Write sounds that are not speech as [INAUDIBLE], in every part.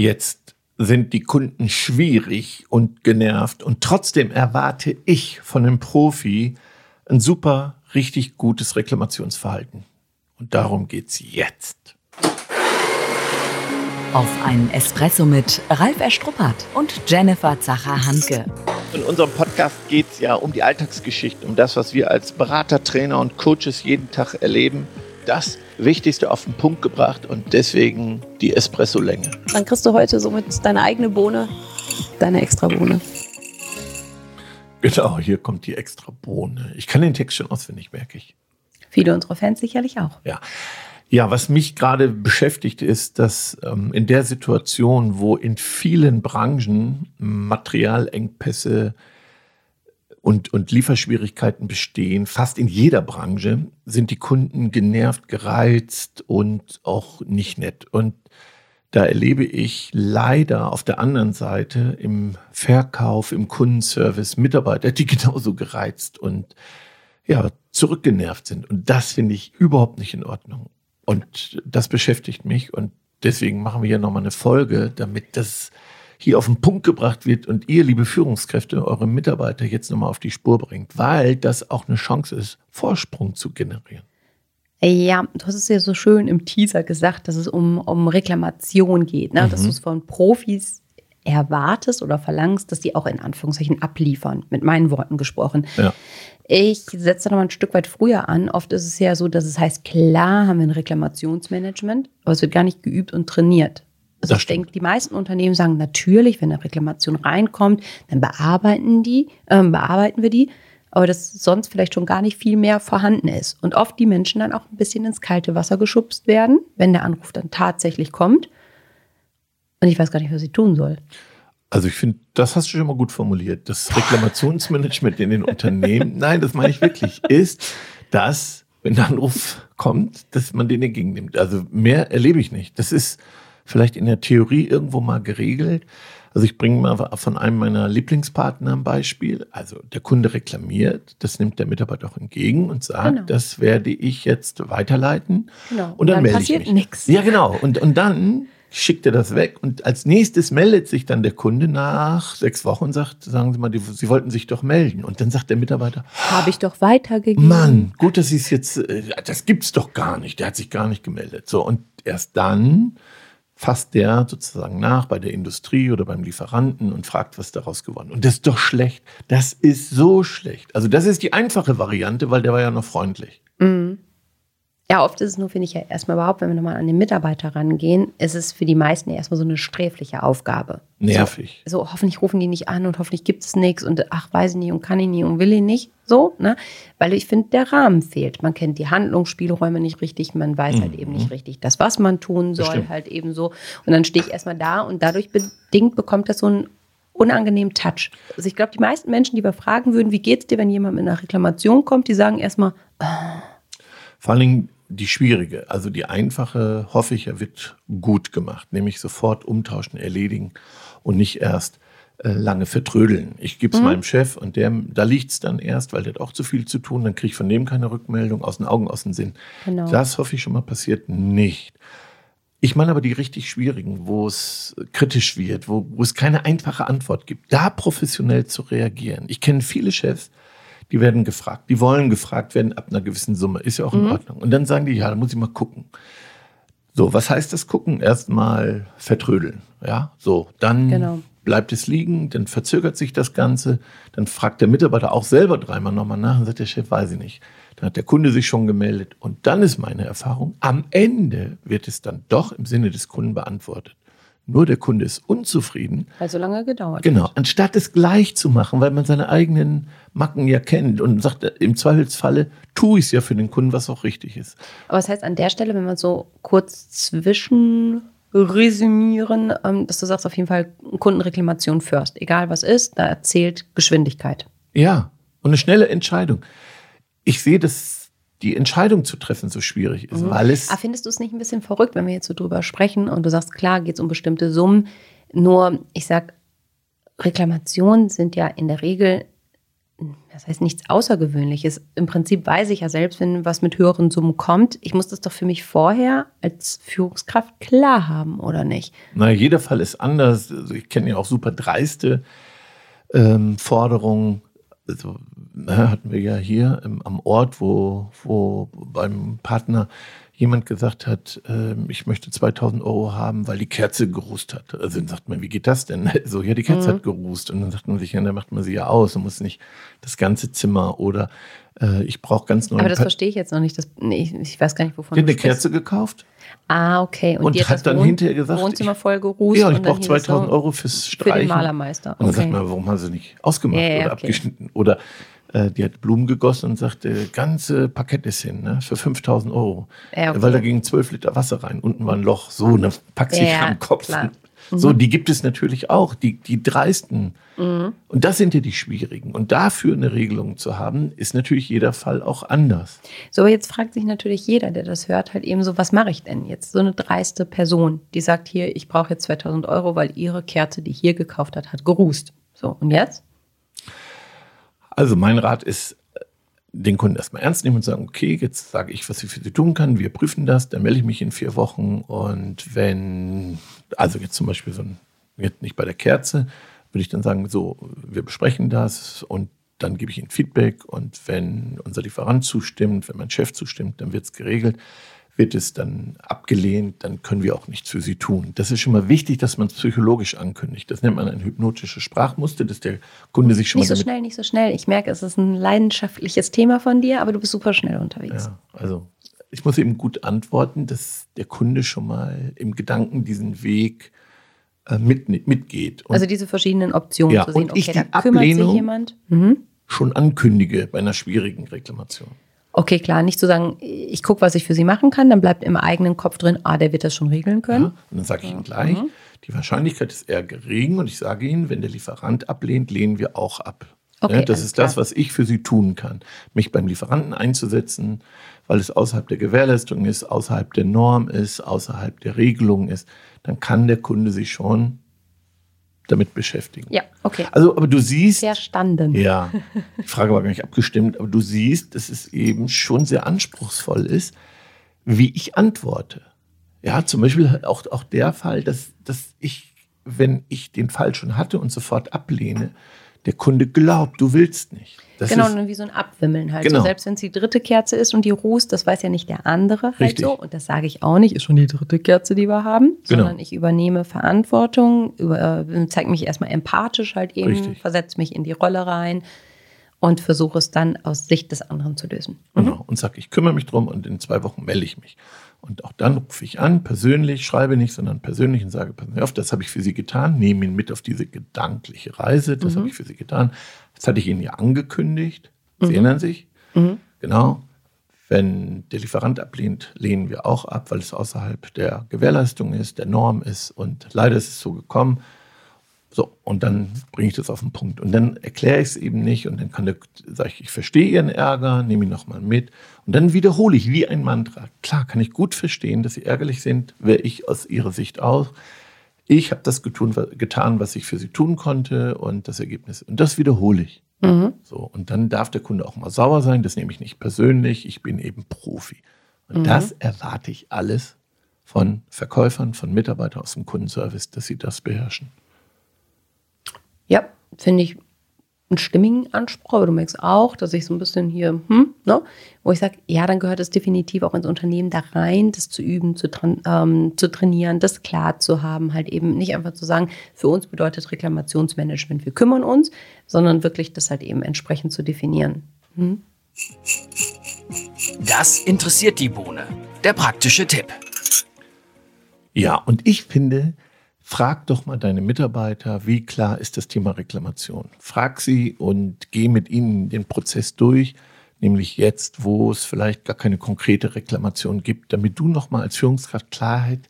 Jetzt sind die Kunden schwierig und genervt und trotzdem erwarte ich von einem Profi ein super, richtig gutes Reklamationsverhalten. Und darum geht's jetzt. Auf einen Espresso mit Ralf Erstruppert und Jennifer Zacher-Hanke. In unserem Podcast geht es ja um die Alltagsgeschichte, um das, was wir als Berater, Trainer und Coaches jeden Tag erleben. Das Wichtigste auf den Punkt gebracht und deswegen die Espresso-Länge. Dann kriegst du heute somit deine eigene Bohne, deine extra Bohne. Genau, hier kommt die extra Bohne. Ich kann den Text schon auswendig, merke ich. Viele unserer Fans sicherlich auch. Ja. Ja, was mich gerade beschäftigt, ist, dass ähm, in der Situation, wo in vielen Branchen Materialengpässe und, und Lieferschwierigkeiten bestehen, fast in jeder Branche, sind die Kunden genervt, gereizt und auch nicht nett. Und da erlebe ich leider auf der anderen Seite im Verkauf, im Kundenservice Mitarbeiter, die [LAUGHS] genauso gereizt und ja, zurückgenervt sind. Und das finde ich überhaupt nicht in Ordnung. Und das beschäftigt mich und deswegen machen wir hier nochmal eine Folge, damit das hier auf den Punkt gebracht wird und ihr, liebe Führungskräfte, eure Mitarbeiter jetzt nochmal auf die Spur bringt, weil das auch eine Chance ist, Vorsprung zu generieren. Ja, du hast es ja so schön im Teaser gesagt, dass es um, um Reklamation geht, ne? Mhm. dass du es von Profis erwartest oder verlangst, dass die auch in Anführungszeichen abliefern, mit meinen Worten gesprochen. Ja. Ich setze da noch mal ein Stück weit früher an. Oft ist es ja so, dass es heißt, klar haben wir ein Reklamationsmanagement, aber es wird gar nicht geübt und trainiert. Also das ich denke, die meisten Unternehmen sagen natürlich, wenn eine Reklamation reinkommt, dann bearbeiten die, äh, bearbeiten wir die, aber dass sonst vielleicht schon gar nicht viel mehr vorhanden ist. Und oft die Menschen dann auch ein bisschen ins kalte Wasser geschubst werden, wenn der Anruf dann tatsächlich kommt. Und ich weiß gar nicht, was ich tun soll. Also ich finde, das hast du schon mal gut formuliert. Das [LAUGHS] Reklamationsmanagement in den Unternehmen, nein, das meine ich wirklich, ist, dass, wenn der Anruf kommt, dass man den entgegennimmt. Also mehr erlebe ich nicht. Das ist vielleicht in der Theorie irgendwo mal geregelt. Also ich bringe mal von einem meiner Lieblingspartner ein Beispiel. Also der Kunde reklamiert, das nimmt der Mitarbeiter auch entgegen und sagt, genau. das werde ich jetzt weiterleiten. Genau. Und dann, dann melde mich. Nichts. Ja, genau. Und, und dann schickt er das weg und als nächstes meldet sich dann der Kunde nach sechs Wochen und sagt, sagen Sie mal, die, Sie wollten sich doch melden. Und dann sagt der Mitarbeiter, habe ich doch weitergegeben. Mann, gut, dass Sie es jetzt, äh, das gibt's doch gar nicht. Der hat sich gar nicht gemeldet. So und erst dann fasst der sozusagen nach bei der Industrie oder beim Lieferanten und fragt, was daraus gewonnen. Und das ist doch schlecht. Das ist so schlecht. Also das ist die einfache Variante, weil der war ja noch freundlich. Mhm. Ja, oft ist es nur, finde ich ja erstmal überhaupt, wenn wir nochmal an den Mitarbeiter rangehen, ist es für die meisten erstmal so eine sträfliche Aufgabe. Nervig. So, so, hoffentlich rufen die nicht an und hoffentlich gibt es nichts und ach, weiß ich nicht und kann ich nicht und will ich nicht. So, ne? Weil ich finde, der Rahmen fehlt. Man kennt die Handlungsspielräume nicht richtig, man weiß halt mhm. halt eben nicht richtig das, was man tun soll, halt eben so. Und dann stehe ich erstmal da und dadurch bedingt bekommt das so einen unangenehmen Touch. Also ich glaube, die meisten Menschen, die wir fragen würden, wie geht's dir, wenn jemand mit einer Reklamation kommt, die sagen erstmal, oh. vor allen Dingen die schwierige, also die einfache, hoffe ich, er wird gut gemacht, nämlich sofort umtauschen, erledigen und nicht erst äh, lange vertrödeln. Ich gebe es mhm. meinem Chef und der, da liegt es dann erst, weil der hat auch zu viel zu tun, dann kriege ich von dem keine Rückmeldung, aus den Augen, aus dem Sinn. Genau. Das hoffe ich schon mal passiert nicht. Ich meine aber die richtig schwierigen, wo es kritisch wird, wo, wo es keine einfache Antwort gibt, da professionell zu reagieren. Ich kenne viele Chefs, die werden gefragt, die wollen gefragt werden ab einer gewissen Summe, ist ja auch in mhm. Ordnung. Und dann sagen die, ja, da muss ich mal gucken. So, was heißt das gucken? Erstmal vertrödeln, ja, so, dann genau. bleibt es liegen, dann verzögert sich das Ganze, dann fragt der Mitarbeiter auch selber dreimal nochmal nach und sagt, der Chef weiß ich nicht. Dann hat der Kunde sich schon gemeldet und dann ist meine Erfahrung, am Ende wird es dann doch im Sinne des Kunden beantwortet. Nur der Kunde ist unzufrieden. Weil so lange gedauert Genau. Hat. Anstatt es gleich zu machen, weil man seine eigenen Macken ja kennt und sagt, im Zweifelsfalle tue ich es ja für den Kunden, was auch richtig ist. Aber das heißt an der Stelle, wenn man so kurz zwischen resümieren, ähm, dass du sagst, auf jeden Fall Kundenreklamation first. Egal was ist, da erzählt Geschwindigkeit. Ja, und eine schnelle Entscheidung. Ich sehe das die Entscheidung zu treffen so schwierig ist. Mhm. Weil es Aber findest du es nicht ein bisschen verrückt, wenn wir jetzt so drüber sprechen und du sagst, klar, geht es um bestimmte Summen. Nur, ich sag, Reklamationen sind ja in der Regel, das heißt nichts Außergewöhnliches. Im Prinzip weiß ich ja selbst, wenn was mit höheren Summen kommt, ich muss das doch für mich vorher als Führungskraft klar haben, oder nicht? Na, jeder Fall ist anders. Also ich kenne ja auch super dreiste ähm, Forderungen. Also, na, hatten wir ja hier im, am Ort, wo, wo beim Partner jemand gesagt hat, äh, ich möchte 2000 Euro haben, weil die Kerze gerußt hat. Also dann sagt man, wie geht das denn? [LAUGHS] So, ja, die Kerze mhm. hat gerußt. Und dann sagt man sich, ja, dann macht man sie ja aus und muss nicht das ganze Zimmer oder äh, ich brauche ganz neue. Aber das pa verstehe ich jetzt noch nicht. Das, nee, ich weiß gar nicht, wovon die du eine Kerze gekauft. Ah, okay. Und, und hat, hat dann Wohn hinterher gesagt, Wohnzimmer voll gerußt. Ja, ich brauche 2000 Euro fürs Streichen. Für den Malermeister. Okay. Und dann sagt man, warum haben sie nicht ausgemacht ja, ja, oder okay. abgeschnitten? Oder äh, die hat Blumen gegossen und sagte, ganze Parkett ist hin, ne, für 5000 Euro. Ja, okay. Weil da gingen 12 Liter Wasser rein. Unten war ein Loch, so, ne, pack sich ja, am Kopf. Klar. So, mhm. die gibt es natürlich auch, die, die dreisten. Mhm. Und das sind ja die schwierigen. Und dafür eine Regelung zu haben, ist natürlich jeder Fall auch anders. So, aber jetzt fragt sich natürlich jeder, der das hört, halt eben so, was mache ich denn jetzt? So eine dreiste Person, die sagt hier, ich brauche jetzt 2000 Euro, weil ihre Kerze, die hier gekauft hat, hat gerußt. So, und jetzt? Also mein Rat ist, den Kunden erstmal ernst nehmen und sagen, okay, jetzt sage ich, was ich für Sie tun kann, wir prüfen das, dann melde ich mich in vier Wochen. Und wenn, also jetzt zum Beispiel so ein, jetzt nicht bei der Kerze, würde ich dann sagen, so, wir besprechen das und dann gebe ich Ihnen Feedback. Und wenn unser Lieferant zustimmt, wenn mein Chef zustimmt, dann wird es geregelt wird es dann abgelehnt, dann können wir auch nichts für sie tun. Das ist schon mal wichtig, dass man es psychologisch ankündigt. Das nennt man ein hypnotisches Sprachmuster, dass der Kunde sich schon nicht mal. Nicht so schnell, nicht so schnell. Ich merke, es ist ein leidenschaftliches Thema von dir, aber du bist super schnell unterwegs. Ja, also ich muss eben gut antworten, dass der Kunde schon mal im Gedanken diesen Weg äh, mit, mitgeht. Und also diese verschiedenen Optionen ja, zu sehen. Und okay, ich die da kümmert sich jemand. Mhm. schon ankündige bei einer schwierigen Reklamation. Okay, klar, nicht zu sagen, ich gucke, was ich für sie machen kann, dann bleibt im eigenen Kopf drin, ah, der wird das schon regeln können. Ja, und dann sage ich Ihnen gleich, mhm. die Wahrscheinlichkeit ist eher gering und ich sage Ihnen, wenn der Lieferant ablehnt, lehnen wir auch ab. Okay, ja, das ist klar. das, was ich für Sie tun kann. Mich beim Lieferanten einzusetzen, weil es außerhalb der Gewährleistung ist, außerhalb der Norm ist, außerhalb der Regelung ist, dann kann der Kunde sich schon damit beschäftigen. Ja, okay. Also, aber du siehst. Verstanden. Ja. Die Frage war gar nicht abgestimmt, aber du siehst, dass es eben schon sehr anspruchsvoll ist, wie ich antworte. Ja, zum Beispiel auch, auch der Fall, dass, dass ich, wenn ich den Fall schon hatte und sofort ablehne, der Kunde glaubt, du willst nicht. Das genau, ist, wie so ein Abwimmeln halt. Genau. So, selbst wenn es die dritte Kerze ist und die rußt, das weiß ja nicht der andere halt Richtig. so. Und das sage ich auch nicht, ist schon die dritte Kerze, die wir haben, genau. sondern ich übernehme Verantwortung, über, äh, zeige mich erstmal empathisch halt eben, versetze mich in die Rolle rein und versuche es dann aus Sicht des anderen zu lösen. Mhm. Genau, und sage, ich kümmere mich drum und in zwei Wochen melde ich mich. Und auch dann rufe ich an, persönlich, schreibe nicht, sondern persönlich und sage, passen Sie auf, das habe ich für Sie getan, nehme ihn mit auf diese gedankliche Reise, das mhm. habe ich für Sie getan. Das hatte ich Ihnen ja angekündigt. Sie mhm. erinnern sich? Mhm. Genau. Wenn der Lieferant ablehnt, lehnen wir auch ab, weil es außerhalb der Gewährleistung ist, der Norm ist. Und leider ist es so gekommen. So, und dann bringe ich das auf den Punkt. Und dann erkläre ich es eben nicht. Und dann kann der, sage ich, ich verstehe Ihren Ärger, nehme ihn nochmal mit. Und dann wiederhole ich wie ein Mantra. Klar, kann ich gut verstehen, dass Sie ärgerlich sind, wäre ich aus Ihrer Sicht auch. Ich habe das getun, getan, was ich für Sie tun konnte und das Ergebnis. Und das wiederhole ich. Mhm. So, und dann darf der Kunde auch mal sauer sein. Das nehme ich nicht persönlich. Ich bin eben Profi. Und mhm. das erwarte ich alles von Verkäufern, von Mitarbeitern aus dem Kundenservice, dass sie das beherrschen. Ja, finde ich einen stimmigen Anspruch, aber du merkst auch, dass ich so ein bisschen hier, hm, ne, wo ich sage, ja, dann gehört es definitiv auch ins Unternehmen da rein, das zu üben, zu, ähm, zu trainieren, das klar zu haben, halt eben nicht einfach zu sagen, für uns bedeutet Reklamationsmanagement, wir kümmern uns, sondern wirklich das halt eben entsprechend zu definieren. Hm? Das interessiert die Bohne. Der praktische Tipp. Ja, und ich finde, Frag doch mal deine Mitarbeiter, wie klar ist das Thema Reklamation. Frag sie und geh mit ihnen den Prozess durch, nämlich jetzt, wo es vielleicht gar keine konkrete Reklamation gibt, damit du noch mal als Führungskraft Klarheit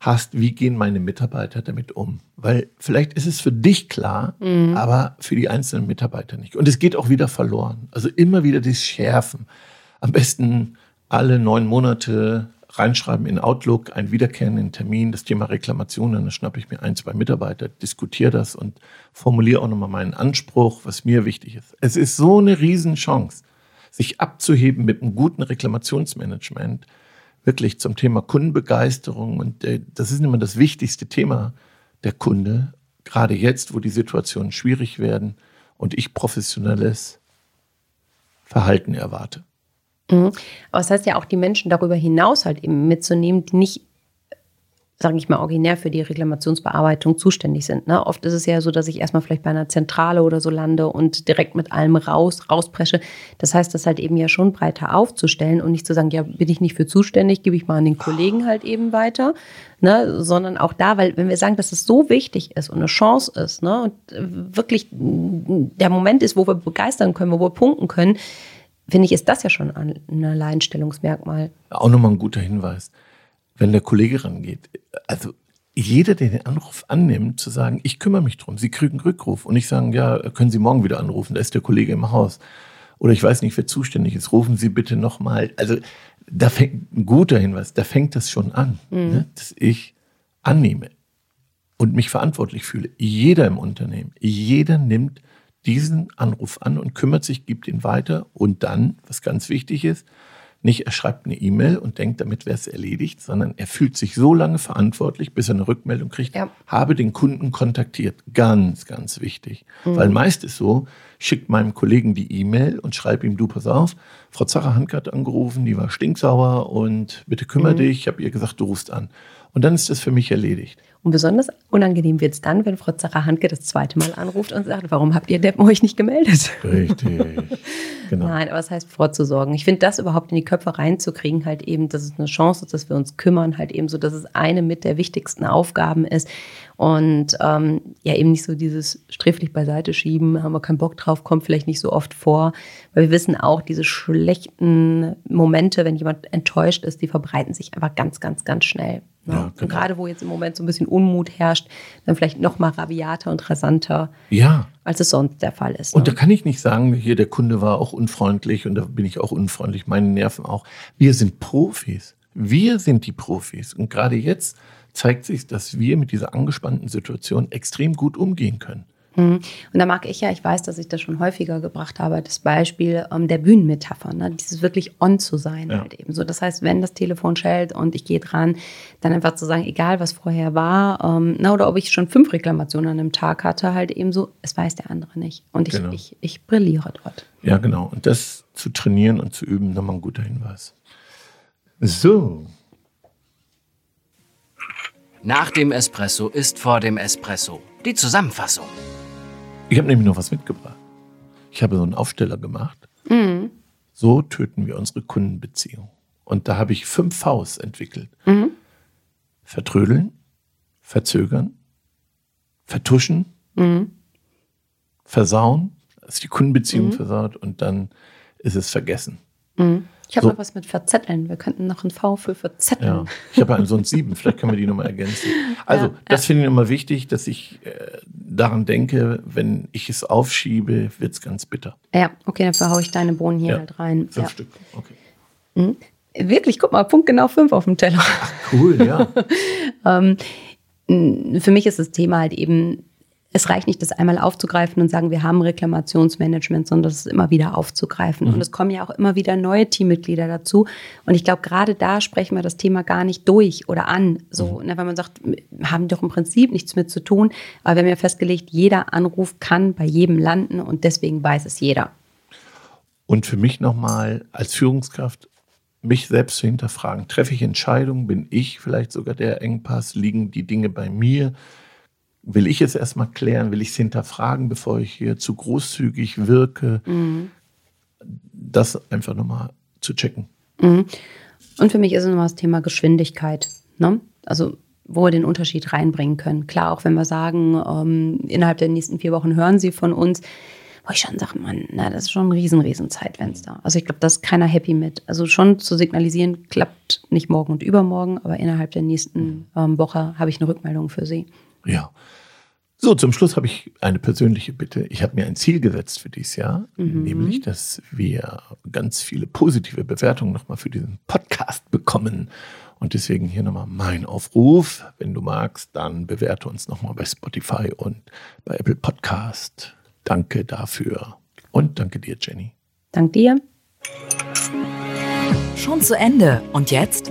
hast, wie gehen meine Mitarbeiter damit um. Weil vielleicht ist es für dich klar, mhm. aber für die einzelnen Mitarbeiter nicht. Und es geht auch wieder verloren. Also immer wieder das Schärfen. Am besten alle neun Monate reinschreiben in Outlook, einen wiederkehrenden Termin, das Thema Reklamationen, dann schnappe ich mir ein, zwei Mitarbeiter, diskutiere das und formuliere auch nochmal meinen Anspruch, was mir wichtig ist. Es ist so eine Riesenchance, sich abzuheben mit einem guten Reklamationsmanagement, wirklich zum Thema Kundenbegeisterung. Und äh, das ist immer das wichtigste Thema der Kunde, gerade jetzt, wo die Situationen schwierig werden und ich professionelles Verhalten erwarte. Mhm. Aber das heißt ja auch, die Menschen darüber hinaus halt eben mitzunehmen, die nicht, sage ich mal, originär für die Reklamationsbearbeitung zuständig sind. Ne? Oft ist es ja so, dass ich erstmal vielleicht bei einer Zentrale oder so lande und direkt mit allem raus, rauspresche. Das heißt, das halt eben ja schon breiter aufzustellen und nicht zu sagen, ja, bin ich nicht für zuständig, gebe ich mal an den Kollegen halt eben weiter, ne? sondern auch da, weil wenn wir sagen, dass es so wichtig ist und eine Chance ist ne? und wirklich der Moment ist, wo wir begeistern können, wo wir punkten können, finde ich, ist das ja schon ein Alleinstellungsmerkmal. Auch nochmal ein guter Hinweis. Wenn der Kollege rangeht, also jeder, der den Anruf annimmt, zu sagen, ich kümmere mich drum, Sie kriegen einen Rückruf und nicht sagen, ja, können Sie morgen wieder anrufen, da ist der Kollege im Haus. Oder ich weiß nicht, wer zuständig ist, rufen Sie bitte nochmal. Also da fängt ein guter Hinweis, da fängt das schon an, mhm. ne, dass ich annehme und mich verantwortlich fühle. Jeder im Unternehmen, jeder nimmt diesen Anruf an und kümmert sich, gibt ihn weiter und dann, was ganz wichtig ist, nicht er schreibt eine E-Mail und denkt, damit wäre es erledigt, sondern er fühlt sich so lange verantwortlich, bis er eine Rückmeldung kriegt, ja. habe den Kunden kontaktiert. Ganz, ganz wichtig. Mhm. Weil meist ist so, schickt meinem Kollegen die E-Mail und schreibe ihm, du pass auf, Frau Zacher Hanke hat angerufen, die war stinksauer und bitte kümmere mhm. dich, ich habe ihr gesagt, du rufst an. Und dann ist das für mich erledigt. Und besonders unangenehm wird es dann, wenn Frau Zacher-Handke das zweite Mal anruft und sagt, warum habt ihr Deppen euch nicht gemeldet? Richtig, [LAUGHS] genau. Nein, aber es das heißt vorzusorgen. Ich finde, das überhaupt in die Köpfe reinzukriegen, halt eben, dass es eine Chance ist, dass wir uns kümmern, halt eben so, dass es eine mit der wichtigsten Aufgaben ist. Und ähm, ja, eben nicht so dieses sträflich beiseite schieben, haben wir keinen Bock drauf, kommt vielleicht nicht so oft vor. Weil wir wissen auch, diese schlechten Momente, wenn jemand enttäuscht ist, die verbreiten sich einfach ganz, ganz, ganz schnell. Ne? Ja, genau. Und gerade wo jetzt im Moment so ein bisschen Unmut herrscht, dann vielleicht noch mal rabiater und rasanter, ja. als es sonst der Fall ist. Ne? Und da kann ich nicht sagen, hier der Kunde war auch unfreundlich und da bin ich auch unfreundlich, meine Nerven auch. Wir sind Profis. Wir sind die Profis. Und gerade jetzt zeigt sich, dass wir mit dieser angespannten Situation extrem gut umgehen können. Mhm. Und da mag ich ja, ich weiß, dass ich das schon häufiger gebracht habe, das Beispiel ähm, der Bühnenmetapher, ne? dieses wirklich on zu sein ja. halt eben so. Das heißt, wenn das Telefon schellt und ich gehe dran, dann einfach zu sagen, egal was vorher war, ähm, na, oder ob ich schon fünf Reklamationen an einem Tag hatte, halt eben so, es weiß der andere nicht. Und ich, genau. ich, ich brilliere dort. Ja, genau. Und das zu trainieren und zu üben, nochmal ein guter Hinweis. So. Nach dem Espresso ist vor dem Espresso. Die Zusammenfassung. Ich habe nämlich noch was mitgebracht. Ich habe so einen Aufsteller gemacht. Mhm. So töten wir unsere Kundenbeziehung. Und da habe ich fünf Vs entwickelt. Mhm. Vertrödeln, verzögern, vertuschen, mhm. versauen, dass die Kundenbeziehung mhm. versaut und dann ist es vergessen. Mhm. Ich habe so. noch was mit Verzetteln. Wir könnten noch ein V für Verzetteln. Ja. Ich habe einen sonst sieben. Vielleicht können wir die nochmal ergänzen. Also, ja, das ja. finde ich immer wichtig, dass ich äh, daran denke, wenn ich es aufschiebe, wird es ganz bitter. Ja, okay, dann verhaue ich deine Bohnen hier halt rein. Fünf Stück, okay. Mhm. Wirklich, guck mal, Punkt genau fünf auf dem Teller. Ach, cool, ja. [LAUGHS] ähm, für mich ist das Thema halt eben es reicht nicht, das einmal aufzugreifen und sagen, wir haben Reklamationsmanagement, sondern das immer wieder aufzugreifen. Mhm. Und es kommen ja auch immer wieder neue Teammitglieder dazu. Und ich glaube, gerade da sprechen wir das Thema gar nicht durch oder an. So, mhm. ne, weil man sagt, wir haben doch im Prinzip nichts mit zu tun. Aber wir haben ja festgelegt, jeder Anruf kann bei jedem landen und deswegen weiß es jeder. Und für mich nochmal als Führungskraft mich selbst zu hinterfragen. Treffe ich Entscheidungen? Bin ich vielleicht sogar der Engpass? Liegen die Dinge bei mir? Will ich es erstmal klären, will ich es hinterfragen, bevor ich hier zu großzügig wirke. Mhm. Das einfach nochmal zu checken. Mhm. Und für mich ist es nochmal das Thema Geschwindigkeit. Ne? Also wo wir den Unterschied reinbringen können. Klar, auch wenn wir sagen, ähm, innerhalb der nächsten vier Wochen hören Sie von uns, wo ich schon sage, man, na, das ist schon ein riesen, riesen Zeitfenster. Also ich glaube, da ist keiner happy mit. Also schon zu signalisieren, klappt nicht morgen und übermorgen, aber innerhalb der nächsten ähm, Woche habe ich eine Rückmeldung für Sie. Ja. So, zum Schluss habe ich eine persönliche Bitte. Ich habe mir ein Ziel gesetzt für dieses Jahr, mhm. nämlich, dass wir ganz viele positive Bewertungen nochmal für diesen Podcast bekommen. Und deswegen hier nochmal mein Aufruf. Wenn du magst, dann bewerte uns nochmal bei Spotify und bei Apple Podcast. Danke dafür. Und danke dir, Jenny. Dank dir. Schon zu Ende. Und jetzt?